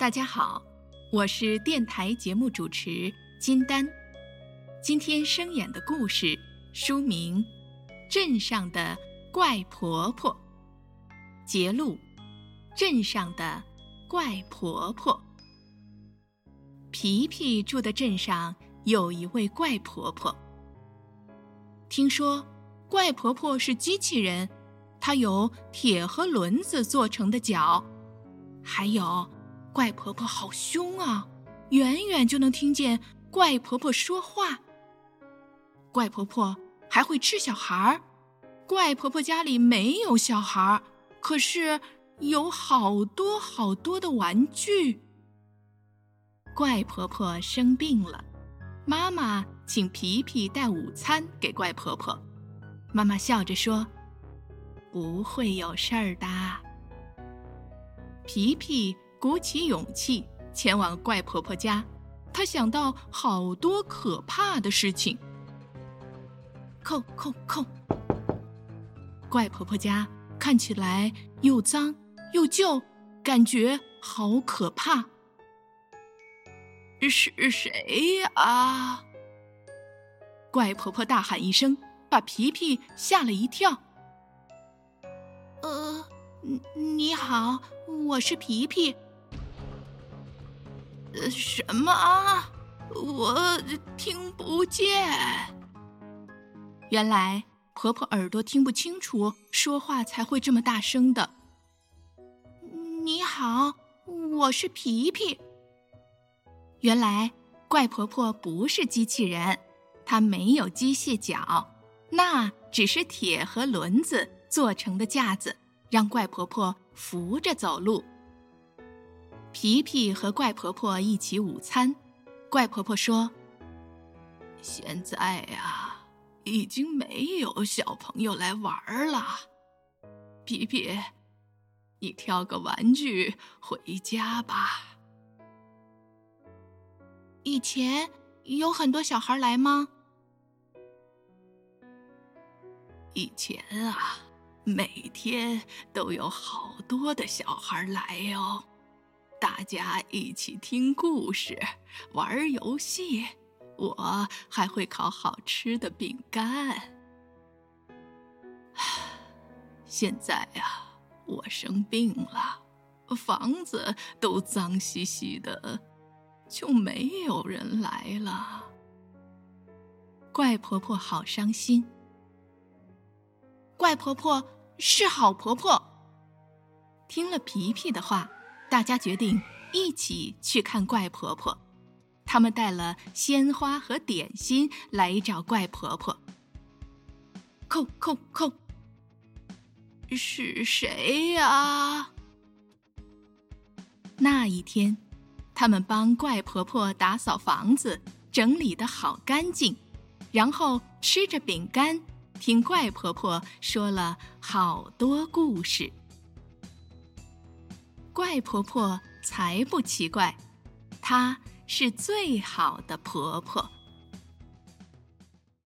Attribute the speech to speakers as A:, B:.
A: 大家好，我是电台节目主持金丹。今天声演的故事书名《镇上的怪婆婆》，节录：镇上的怪婆婆。皮皮住的镇上有一位怪婆婆。听说怪婆婆是机器人，她有铁和轮子做成的脚，还有。怪婆婆好凶啊！远远就能听见怪婆婆说话。怪婆婆还会吃小孩儿。怪婆婆家里没有小孩儿，可是有好多好多的玩具。怪婆婆生病了，妈妈请皮皮带午餐给怪婆婆。妈妈笑着说：“不会有事儿的。”皮皮。鼓起勇气前往怪婆婆家，她想到好多可怕的事情。叩叩叩！怪婆婆家看起来又脏又旧，感觉好可怕。是谁呀？怪婆婆大喊一声，把皮皮吓了一跳。呃，你好，我是皮皮。呃什么？我听不见。原来婆婆耳朵听不清楚，说话才会这么大声的。你好，我是皮皮。原来怪婆婆不是机器人，她没有机械脚，那只是铁和轮子做成的架子，让怪婆婆扶着走路。皮皮和怪婆婆一起午餐，怪婆婆说：“现在呀，已经没有小朋友来玩了。皮皮，你挑个玩具回家吧。以前有很多小孩来吗？以前啊，每天都有好多的小孩来哦。”大家一起听故事、玩游戏，我还会烤好吃的饼干。现在呀，我生病了，房子都脏兮兮的，就没有人来了。怪婆婆好伤心。怪婆婆是好婆婆，听了皮皮的话。大家决定一起去看怪婆婆。他们带了鲜花和点心来找怪婆婆。叩叩叩！是谁呀？那一天，他们帮怪婆婆打扫房子，整理的好干净，然后吃着饼干，听怪婆婆说了好多故事。怪婆婆才不奇怪，她是最好的婆婆。